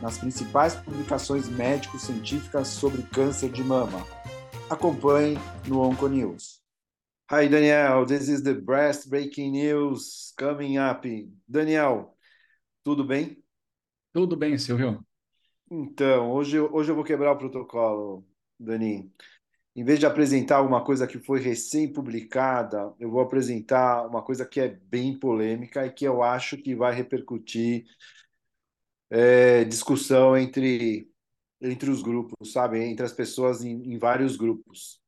nas principais publicações médico-científicas sobre câncer de mama. Acompanhe no Onconews. Hi Daniel, this is the breast breaking news coming up. Daniel, tudo bem? Tudo bem, Silvio. Então, hoje, hoje eu vou quebrar o protocolo, Dani. Em vez de apresentar alguma coisa que foi recém-publicada, eu vou apresentar uma coisa que é bem polêmica e que eu acho que vai repercutir é, discussão entre, entre os grupos, sabe? Entre as pessoas em, em vários grupos.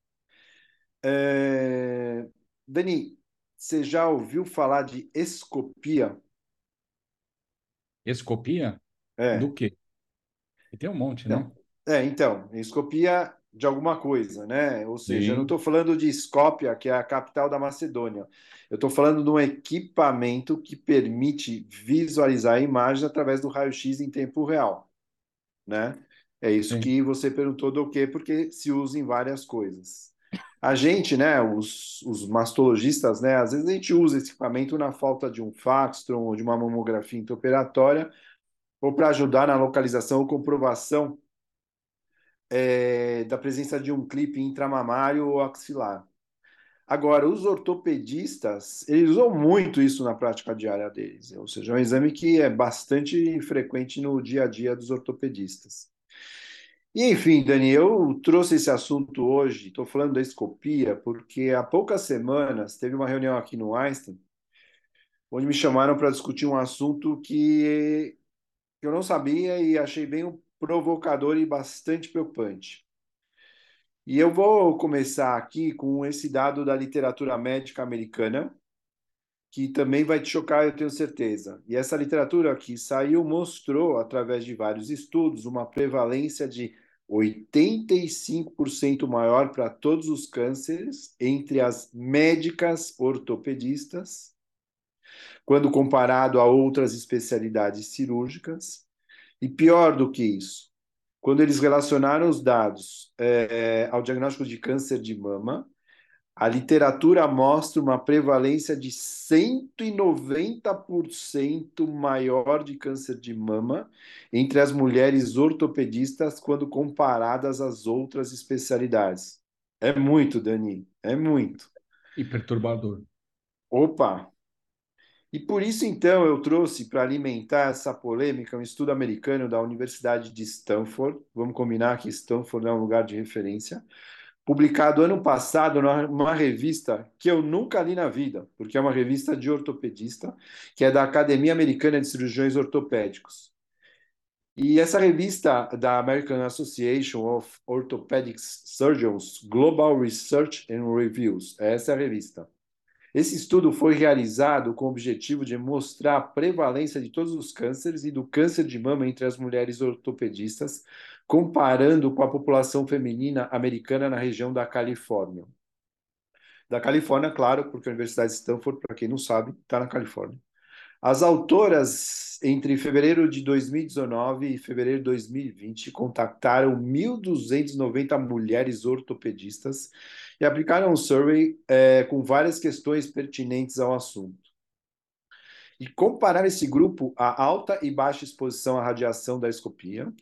É... Dani, você já ouviu falar de escopia? Escopia? É. Do quê? E tem um monte, né? É, então, escopia de alguma coisa, né? Ou seja, Sim. eu não estou falando de Skopje, que é a capital da Macedônia. Eu estou falando de um equipamento que permite visualizar imagens através do raio-x em tempo real, né? É isso Sim. que você perguntou do quê? Porque se usa em várias coisas. A gente, né, os, os mastologistas, né, às vezes a gente usa esse equipamento na falta de um Faxtron ou de uma mamografia intraoperatória ou para ajudar na localização ou comprovação é, da presença de um clipe intramamário ou axilar. Agora, os ortopedistas, eles usam muito isso na prática diária deles, ou seja, é um exame que é bastante frequente no dia a dia dos ortopedistas. E, enfim, Dani, eu trouxe esse assunto hoje, estou falando da escopia, porque há poucas semanas teve uma reunião aqui no Einstein, onde me chamaram para discutir um assunto que eu não sabia e achei bem provocador e bastante preocupante. E eu vou começar aqui com esse dado da literatura médica americana, que também vai te chocar, eu tenho certeza. E essa literatura que saiu mostrou, através de vários estudos, uma prevalência de 85% maior para todos os cânceres entre as médicas ortopedistas, quando comparado a outras especialidades cirúrgicas. E pior do que isso, quando eles relacionaram os dados é, ao diagnóstico de câncer de mama, a literatura mostra uma prevalência de 190% maior de câncer de mama entre as mulheres ortopedistas quando comparadas às outras especialidades. É muito, Dani, é muito. E perturbador. Opa! E por isso, então, eu trouxe para alimentar essa polêmica um estudo americano da Universidade de Stanford. Vamos combinar que Stanford é um lugar de referência. Publicado ano passado numa revista que eu nunca li na vida, porque é uma revista de ortopedista, que é da Academia Americana de Cirurgiões Ortopédicos. E essa revista da American Association of Orthopedic Surgeons, Global Research and Reviews, essa é a revista. Esse estudo foi realizado com o objetivo de mostrar a prevalência de todos os cânceres e do câncer de mama entre as mulheres ortopedistas, comparando com a população feminina americana na região da Califórnia. Da Califórnia, claro, porque a Universidade de Stanford, para quem não sabe, está na Califórnia. As autoras, entre fevereiro de 2019 e fevereiro de 2020, contactaram 1.290 mulheres ortopedistas e aplicaram um survey é, com várias questões pertinentes ao assunto. E compararam esse grupo a alta e baixa exposição à radiação da escopia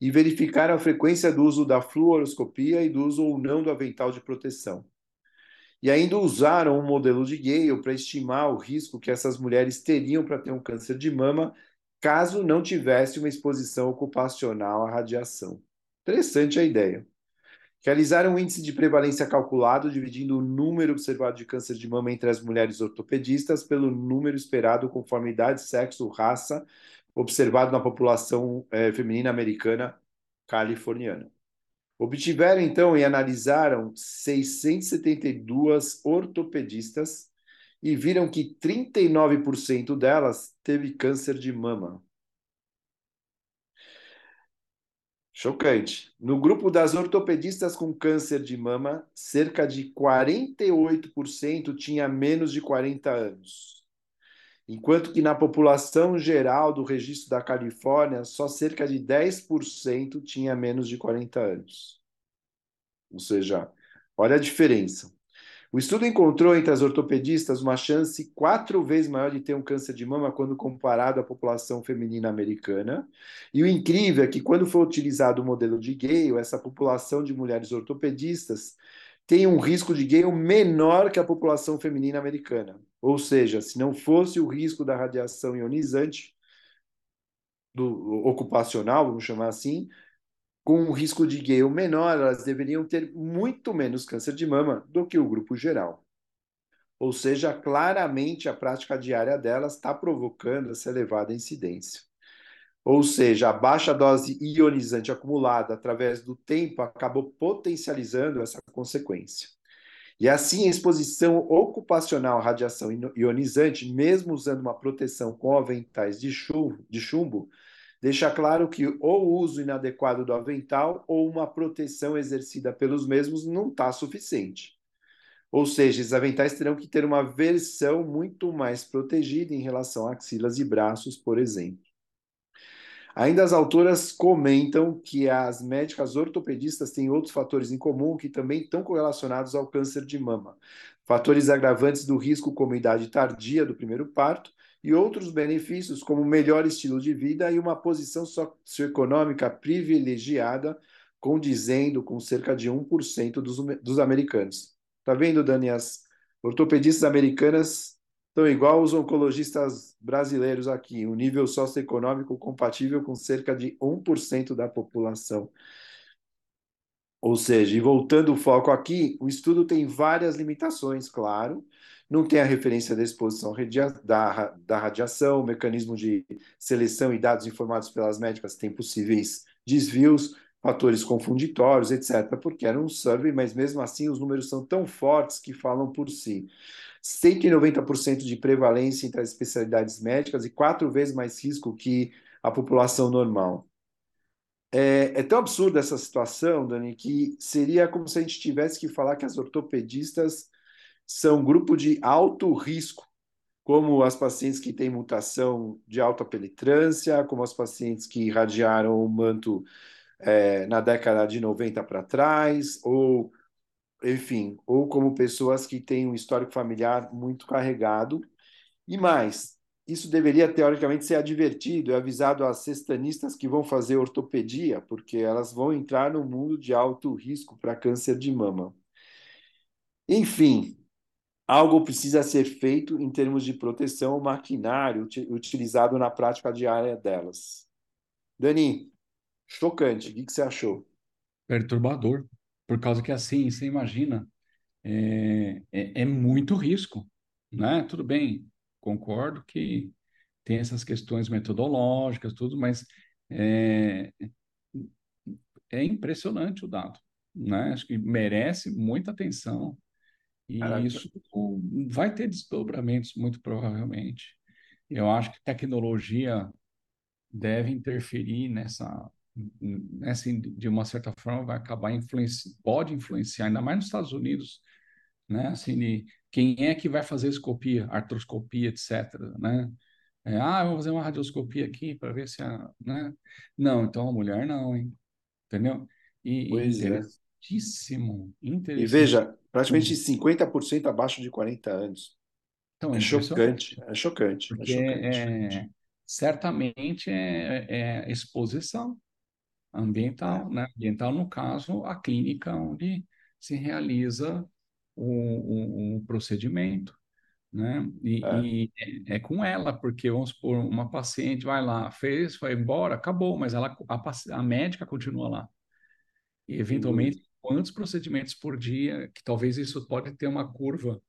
e verificaram a frequência do uso da fluoroscopia e do uso ou não do avental de proteção. E ainda usaram um modelo de Gale para estimar o risco que essas mulheres teriam para ter um câncer de mama caso não tivesse uma exposição ocupacional à radiação. Interessante a ideia. Realizaram um índice de prevalência calculado, dividindo o número observado de câncer de mama entre as mulheres ortopedistas pelo número esperado conforme idade, sexo, raça, observado na população eh, feminina americana californiana. Obtiveram, então, e analisaram 672 ortopedistas e viram que 39% delas teve câncer de mama. Chocante. No grupo das ortopedistas com câncer de mama, cerca de 48% tinha menos de 40 anos. Enquanto que na população geral do registro da Califórnia, só cerca de 10% tinha menos de 40 anos. Ou seja, olha a diferença. O estudo encontrou entre as ortopedistas uma chance quatro vezes maior de ter um câncer de mama quando comparado à população feminina americana. E o incrível é que, quando foi utilizado o modelo de Gale, essa população de mulheres ortopedistas tem um risco de Gale menor que a população feminina americana. Ou seja, se não fosse o risco da radiação ionizante, do ocupacional, vamos chamar assim, com um risco de Gale menor, elas deveriam ter muito menos câncer de mama do que o grupo geral. Ou seja, claramente a prática diária delas está provocando essa elevada incidência. Ou seja, a baixa dose ionizante acumulada através do tempo acabou potencializando essa consequência. E assim, a exposição ocupacional à radiação ionizante, mesmo usando uma proteção com aventais de chumbo, de chumbo deixa claro que ou o uso inadequado do avental ou uma proteção exercida pelos mesmos não está suficiente. Ou seja, os aventais terão que ter uma versão muito mais protegida em relação a axilas e braços, por exemplo. Ainda as autoras comentam que as médicas ortopedistas têm outros fatores em comum que também estão correlacionados ao câncer de mama. Fatores agravantes do risco como idade tardia do primeiro parto e outros benefícios, como melhor estilo de vida e uma posição socioeconômica privilegiada, condizendo com cerca de 1% dos, dos americanos. Tá vendo, Dani? As ortopedistas americanas estão igual os oncologistas brasileiros aqui, um nível socioeconômico compatível com cerca de 1% da população. Ou seja, e voltando o foco aqui, o estudo tem várias limitações, claro, não tem a referência da exposição da, da radiação, mecanismo de seleção e dados informados pelas médicas tem possíveis desvios, fatores confunditórios, etc., porque era um survey, mas mesmo assim os números são tão fortes que falam por si. 190% de prevalência entre as especialidades médicas e quatro vezes mais risco que a população normal. É, é, tão absurda essa situação, Dani, que seria como se a gente tivesse que falar que as ortopedistas são grupo de alto risco, como as pacientes que têm mutação de alta penetrância, como as pacientes que irradiaram o manto é, na década de 90 para trás, ou, enfim, ou como pessoas que têm um histórico familiar muito carregado. E mais, isso deveria teoricamente ser advertido e avisado às cestanistas que vão fazer ortopedia, porque elas vão entrar no mundo de alto risco para câncer de mama. Enfim, algo precisa ser feito em termos de proteção ao maquinário utilizado na prática diária delas. Dani, chocante, o que você achou? Perturbador, por causa que assim, você imagina, é, é, é muito risco, né? Tudo bem, concordo que tem essas questões metodológicas, tudo, mas é, é impressionante o dado, né? Acho que merece muita atenção e Caraca. isso vai ter desdobramentos, muito provavelmente. Eu acho que tecnologia deve interferir nessa, nessa de uma certa forma, vai acabar influenciando, pode influenciar, ainda mais nos Estados Unidos, né? Assim, de quem é que vai fazer escopia, artroscopia, etc., né? É, ah, vou fazer uma radioscopia aqui para ver se a, né? Não, então a mulher não, hein? Entendeu? E, pois é. Interessantíssimo, E veja, praticamente 50% abaixo de 40 anos. Então, é chocante, é chocante. É Porque é chocante. É, certamente é, é, exposição ambiental, é. né? Ambiental, no caso, a clínica onde se realiza o, o, o procedimento, né? E é. e é. com ela, porque vamos supor, uma paciente vai lá, fez, foi embora, acabou, mas ela, a, a médica continua lá. E eventualmente quantos procedimentos por dia, que talvez isso pode ter uma curva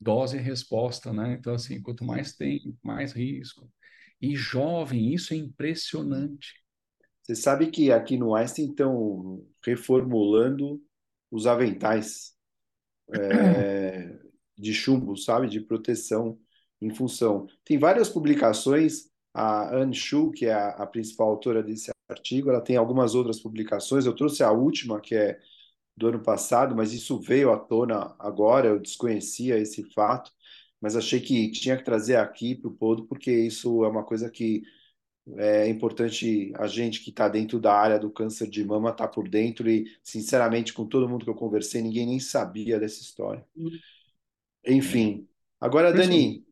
dose e resposta, né? Então, assim, quanto mais tem, mais risco. E jovem, isso é impressionante. Você sabe que aqui no Einstein estão reformulando os aventais é, de chumbo, sabe? De proteção em função. Tem várias publicações a Anne Shu, que é a, a principal autora desse artigo, ela tem algumas outras publicações. Eu trouxe a última, que é do ano passado, mas isso veio à tona agora, eu desconhecia esse fato, mas achei que tinha que trazer aqui para o Podo, porque isso é uma coisa que é importante a gente que está dentro da área do câncer de mama estar tá por dentro e, sinceramente, com todo mundo que eu conversei, ninguém nem sabia dessa história. Enfim. Agora, Dani,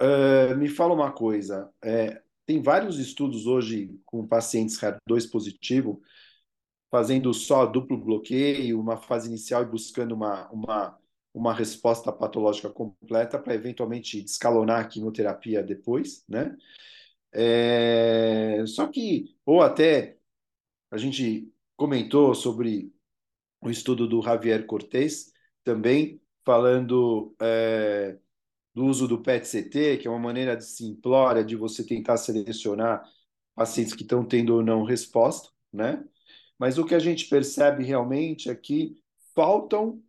uh, me fala uma coisa. É, tem vários estudos hoje com pacientes HER2 positivo fazendo só duplo bloqueio, uma fase inicial e buscando uma, uma, uma resposta patológica completa para eventualmente escalonar a quimioterapia depois, né? É, só que, ou até a gente comentou sobre o estudo do Javier Cortés, também falando é, do uso do PET-CT, que é uma maneira simplória de você tentar selecionar pacientes que estão tendo ou não resposta, né? Mas o que a gente percebe realmente é que faltam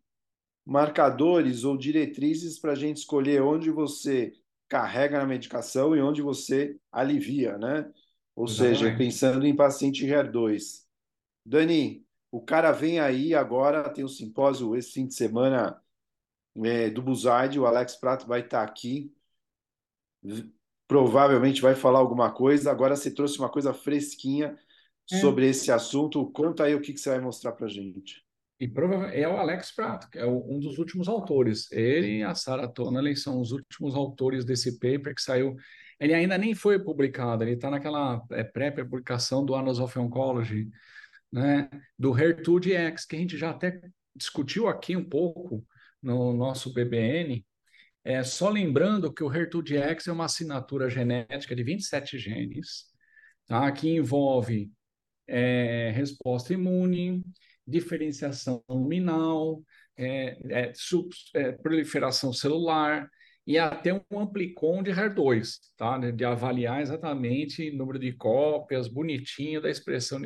marcadores ou diretrizes para a gente escolher onde você carrega na medicação e onde você alivia, né? Ou Exatamente. seja, pensando em paciente HER2. Dani, o cara vem aí agora, tem o um simpósio esse fim de semana é, do Buzaide, o Alex Prato vai estar aqui, provavelmente vai falar alguma coisa. Agora você trouxe uma coisa fresquinha é. sobre esse assunto. Conta aí o que, que você vai mostrar para a gente. E provavelmente é o Alex Prato, que é um dos últimos autores. Ele e a Sarah Tonelli são os últimos autores desse paper que saiu. Ele ainda nem foi publicado, ele está naquela é, pré-publicação do Annals of Oncology, né? do HER2-DX, que a gente já até discutiu aqui um pouco no nosso BBN. É, só lembrando que o HER2-DX é uma assinatura genética de 27 genes, tá? que envolve é, resposta imune, diferenciação luminal, é, é, sub, é, proliferação celular e até um amplicon de HER2, tá? de avaliar exatamente o número de cópias bonitinho da expressão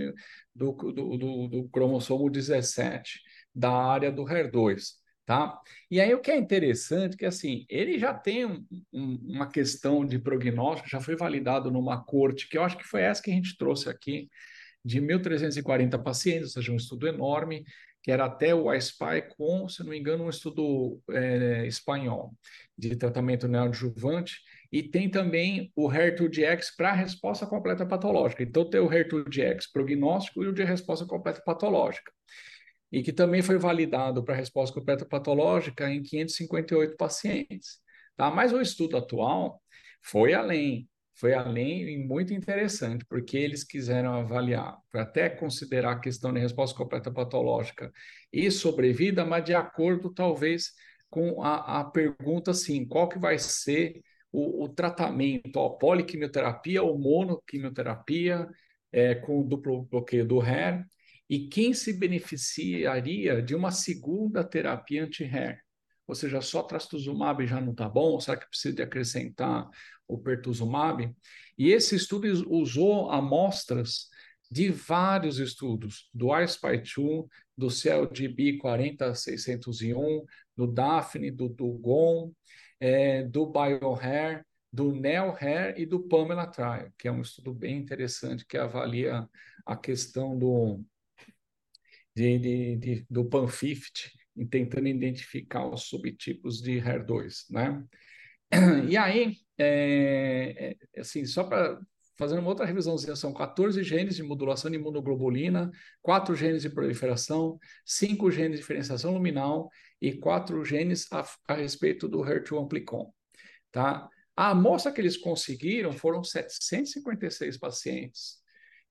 do, do, do, do cromossomo 17 da área do HER2. Tá? E aí o que é interessante é que assim, ele já tem um, um, uma questão de prognóstico, já foi validado numa corte, que eu acho que foi essa que a gente trouxe aqui, de 1.340 pacientes, ou seja, um estudo enorme, que era até o iSpy com, se não me engano, um estudo é, espanhol de tratamento neoadjuvante, e tem também o HER2-DX para resposta completa patológica. Então, tem o HER2-DX prognóstico e o de resposta completa patológica. E que também foi validado para resposta completa patológica em 558 pacientes. Tá? Mas o estudo atual foi além foi além e muito interessante, porque eles quiseram avaliar, até considerar a questão de resposta completa patológica e sobrevida, mas de acordo, talvez, com a, a pergunta assim, qual que vai ser o, o tratamento, a poliquimioterapia ou monoquimioterapia é, com duplo bloqueio do HER, e quem se beneficiaria de uma segunda terapia anti-HER? Ou seja, só trastuzumab já não está bom? Será que precisa de acrescentar o pertuzumab, e esse estudo usou amostras de vários estudos, do iSpy2, do CLGB 40601, do Daphne, do Dugon, é, do BioHair, do NeoHair e do Pamela Trial, que é um estudo bem interessante que avalia a questão do, de, de, de, do PAN50, tentando identificar os subtipos de HER2, né? E aí, é, é, assim, só para fazer uma outra revisãozinha, são 14 genes de modulação de imunoglobulina, 4 genes de proliferação, 5 genes de diferenciação luminal e 4 genes a, a respeito do HER2 amplicon. Tá? A amostra que eles conseguiram foram 756 pacientes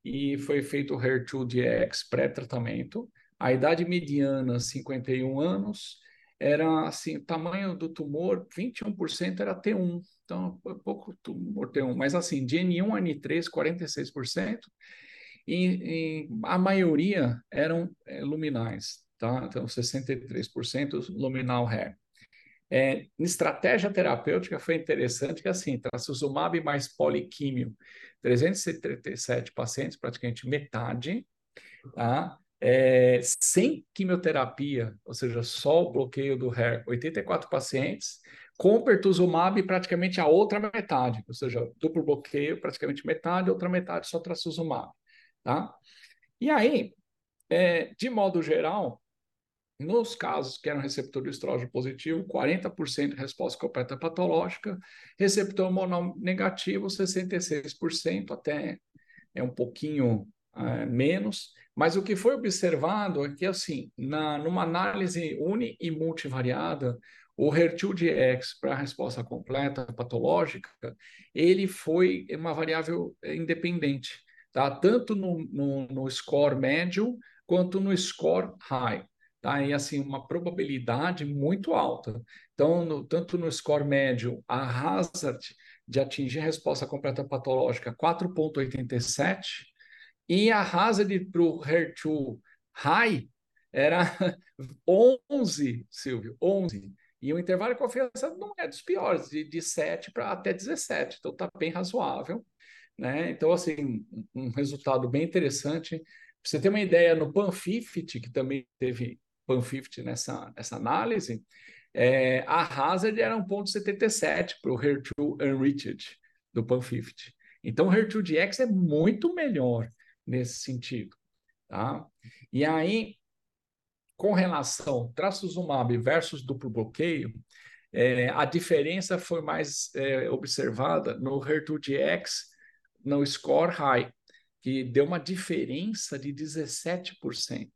e foi feito o HER2-DX pré-tratamento. A idade mediana, 51 anos, era assim, o tamanho do tumor, 21% era T1, então pouco tumor T1, mas assim, de N1 a N3, 46%, e, e a maioria eram é, luminais, tá? Então 63% luminal hair. É, estratégia terapêutica foi interessante que assim, trastuzumab mais poliquímio, 337 pacientes, praticamente metade, tá? É, sem quimioterapia, ou seja, só o bloqueio do HER, 84 pacientes, com pertuzumab praticamente a outra metade, ou seja, duplo bloqueio praticamente metade, outra metade só trastuzumab, tá? E aí, é, de modo geral, nos casos que eram receptor de estrógeno positivo, 40% resposta completa patológica, receptor hormonal negativo, 66%, até é um pouquinho é, menos, mas o que foi observado é que, assim, na, numa análise uni e multivariada, o HER2-DX para a resposta completa patológica, ele foi uma variável independente, tá? tanto no, no, no score médio quanto no score high. Tá? E assim, uma probabilidade muito alta. Então, no, tanto no score médio, a hazard de atingir a resposta completa patológica 4,87 e a hazard para o HER2 high era 11, Silvio, 11. E o intervalo de confiança não é dos piores, de, de 7 para até 17, então está bem razoável. Né? Então, assim, um resultado bem interessante. Para você ter uma ideia, no PAN50, que também teve PAN50 nessa, nessa análise, é, a hazard era 1,77 para o HER2 Enriched do PAN50. Então, o HER2-DX é muito melhor nesse sentido. Tá? E aí, com relação trastuzumab versus duplo bloqueio, é, a diferença foi mais é, observada no HER2-DX, no score high, que deu uma diferença de 17%.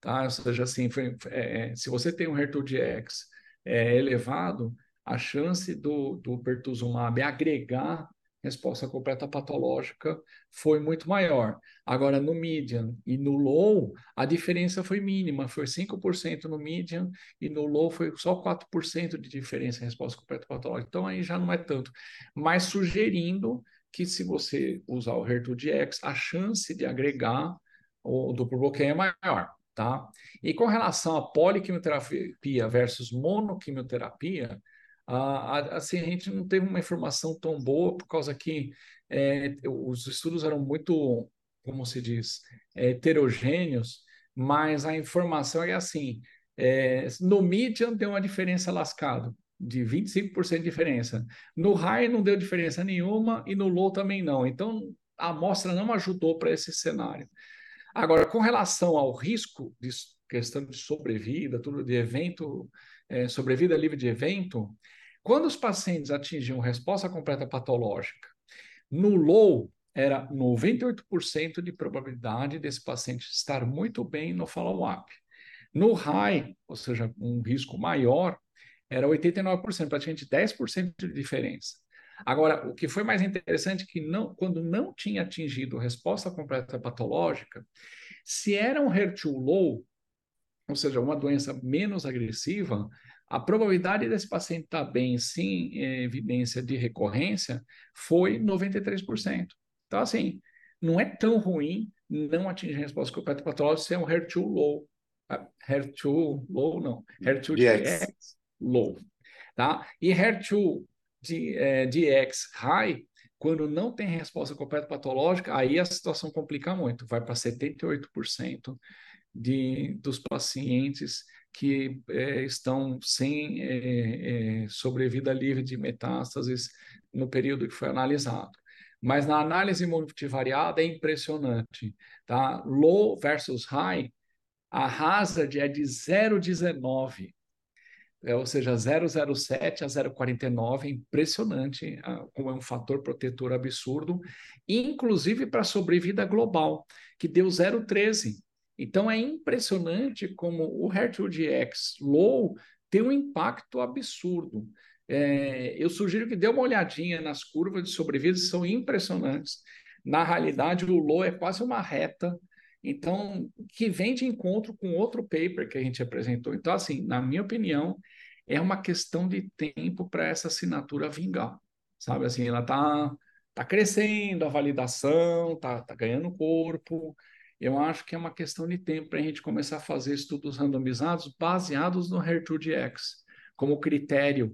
Tá? Ou seja, assim, foi, é, se você tem um HER2-DX é, elevado, a chance do, do pertuzumab agregar resposta completa patológica foi muito maior. Agora, no median e no low, a diferença foi mínima, foi 5% no median e no low foi só 4% de diferença em resposta completa patológica. Então, aí já não é tanto. Mas sugerindo que se você usar o HER2-DX, a chance de agregar o duplo bloqueio é maior. Tá? E com relação a poliquimioterapia versus monoquimioterapia, ah, assim, a gente não teve uma informação tão boa por causa que é, os estudos eram muito, como se diz, é, heterogêneos, mas a informação é assim, é, no median deu uma diferença lascado, de 25% de diferença. No high não deu diferença nenhuma e no low também não. Então, a amostra não ajudou para esse cenário. Agora, com relação ao risco de questão de sobrevida, tudo de evento, é, sobrevida livre de evento, quando os pacientes atingiam resposta completa patológica, no low era 98% de probabilidade desse paciente estar muito bem no follow-up. No high, ou seja, um risco maior, era 89%, praticamente 10% de diferença. Agora, o que foi mais interessante é que não, quando não tinha atingido resposta completa patológica, se era um HER2 low, ou seja, uma doença menos agressiva, a probabilidade desse paciente estar bem sem evidência de recorrência foi 93%. Então, assim, não é tão ruim não atingir resposta completa patológica se é um HER2 low. HER2 low, não. HER2 DX low. Tá? E HER2 de, é, DX high, quando não tem resposta completa patológica, aí a situação complica muito, vai para 78% de, dos pacientes que é, estão sem é, é, sobrevida livre de metástases no período que foi analisado. Mas na análise multivariada é impressionante, tá? Low versus high, a hazard é de 0,19 é, ou seja, 007 a 049, é impressionante ah, como é um fator protetor absurdo, inclusive para a sobrevida global, que deu 013. Então é impressionante como o HER2-DX low tem um impacto absurdo. É, eu sugiro que dê uma olhadinha nas curvas de sobrevida, são impressionantes. Na realidade, o low é quase uma reta, então, que vem de encontro com outro paper que a gente apresentou. Então, assim, na minha opinião, é uma questão de tempo para essa assinatura vingar, sabe? Assim, ela está tá crescendo, a validação está tá ganhando corpo. Eu acho que é uma questão de tempo para a gente começar a fazer estudos randomizados baseados no HER2-DX como critério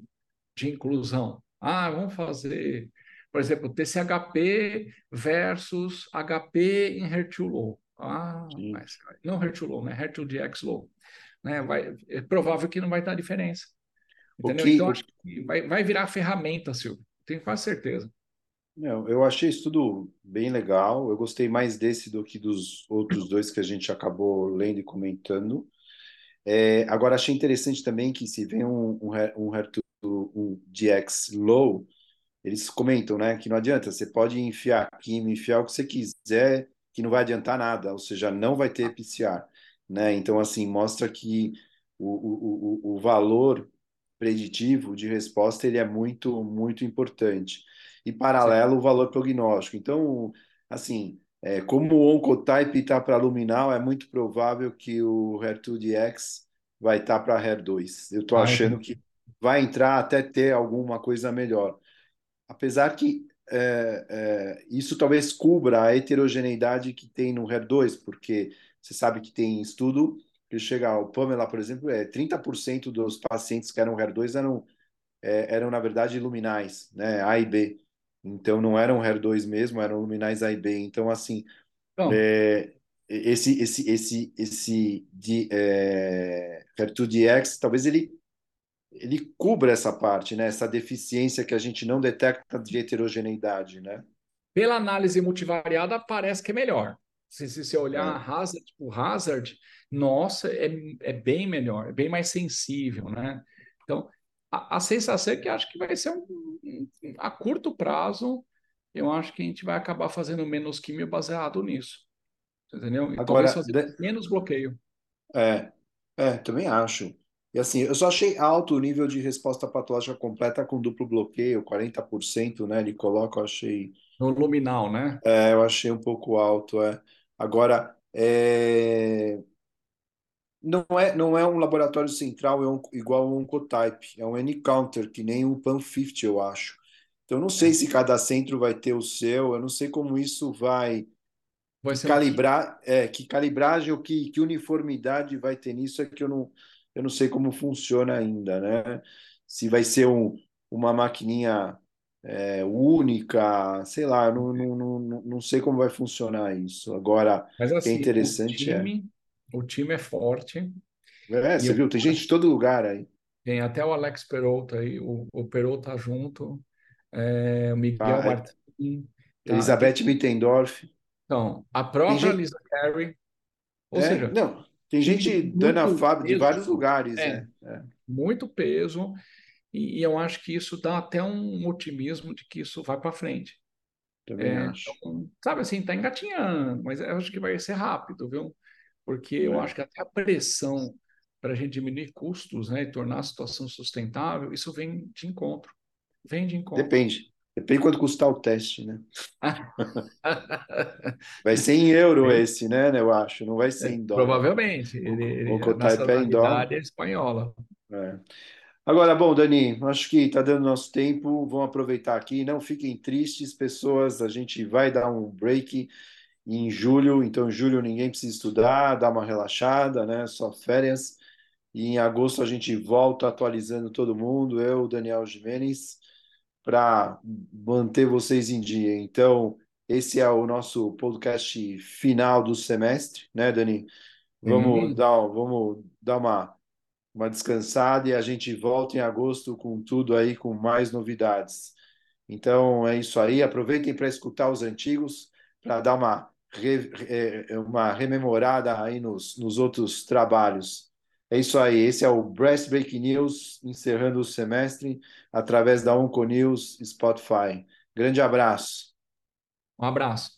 de inclusão. Ah, vamos fazer, por exemplo, TCHP versus HP em HER2 low. Ah, mas, não HER2 low, né? HER2-DX low. Né? Vai, é provável que não vai dar diferença. Entendeu? que, Então, acho que vai, vai virar ferramenta, Silvio. Tenho quase certeza. Não, eu achei isso tudo bem legal. Eu gostei mais desse do que dos outros dois que a gente acabou lendo e comentando. É, agora, achei interessante também que se vem um, um, um, um DX low, eles comentam, né, que não adianta, você pode enfiar química, enfiar o que você quiser, que não vai adiantar nada, ou seja, não vai ter PCR, né? Então, assim, mostra que o, o, o valor preditivo de resposta ele é muito, muito importante. E paralelo, Sim. o valor prognóstico. Então, assim, é, como o Oncotype está para luminal, é muito provável que o HER2DX vai estar tá para HER2. Eu estou Vai, achando que vai entrar até ter alguma coisa melhor. Apesar que é, é, isso talvez cubra a heterogeneidade que tem no HER2, porque você sabe que tem estudo que chega ao Pamela, por exemplo, é 30% dos pacientes que eram HER2 eram, é, eram na verdade luminais, né, A e B. Então não eram HER2 mesmo, eram luminais A e B. Então assim, Então, é, esse esse esse esse de é, HER2-DX, talvez ele ele cubra essa parte, né? Essa deficiência que a gente não detecta de heterogeneidade, né? pela análise multivariada, parece que é melhor. Se, se você olhar É. hazard por hazard, nossa, é, é bem melhor, é bem mais sensível, né? Então, a, a sensação é que acho que vai ser um, um, a curto prazo, eu acho que a gente vai acabar fazendo menos químio baseado nisso, entendeu? E Agora, fazer de- menos bloqueio. é, é, também acho. E assim, eu só achei alto o nível de resposta patológica completa com duplo bloqueio, 40%, né? Ele coloca, eu achei, No luminal, né? é, eu achei um pouco alto, é. Agora, é, não é, não é um laboratório central, é um, igual ao Oncotype, é um N-counter, que nem o Pan50, eu acho. Então, eu não sei É. se cada centro vai ter o seu, eu não sei como isso vai Vai ser um calibrar, é, que calibragem ou que, que uniformidade vai ter nisso é que eu não, eu não sei como funciona ainda, né? Se vai ser um, uma maquininha é, única, sei lá, eu não, não, não, não sei como vai funcionar isso. Agora, Mas o que é assim, o interessante é, time, o time é forte é, você eu viu, tem gente de todo lugar aí. Tem até o Alex Peralta aí, o, o Peralta junto, é, o Miguel A Martins, tá? Tem- Elizabeth Mittendorf. então, a própria gente, Lisa Carey, ou é, seja, não, tem gente, Dana muito Fábio, de vários lugares, é, é, é, muito peso, e, e eu acho que isso dá até um otimismo de que isso vai para frente. também É, acho. então, sabe assim, tá engatinhando, mas eu acho que vai ser rápido, viu? Porque eu É. acho que até a pressão para a gente diminuir custos, né, e tornar a situação sustentável, isso vem de encontro, vem de encontro. Depende. Depende quanto custar o teste, né? Vai ser em euro esse, né? Eu acho. Não vai ser em dólar. provavelmente, O, ele, o ele- a Cotype é em dólar. é espanhola. É. Agora, bom, Dani, acho que está dando nosso tempo. Vamos aproveitar aqui. Não fiquem tristes, pessoas. A gente vai dar um break em julho. Então, em julho ninguém precisa estudar, dar uma relaxada, né? Só férias. E em agosto a gente volta atualizando todo mundo. Eu, Daniel Jimenez. para manter vocês em dia. Então, esse é o nosso podcast final do semestre, né, Dani? Vamos Sim, dar, vamos dar uma, uma descansada e a gente volta em agosto com tudo aí, com mais novidades. Então, é isso aí. Aproveitem para escutar os antigos, para dar uma, re- é, uma rememorada aí nos, nos outros trabalhos. É isso aí. Esse é o Breast Break News, encerrando o semestre através da Onco News Spotify. Grande abraço. um abraço.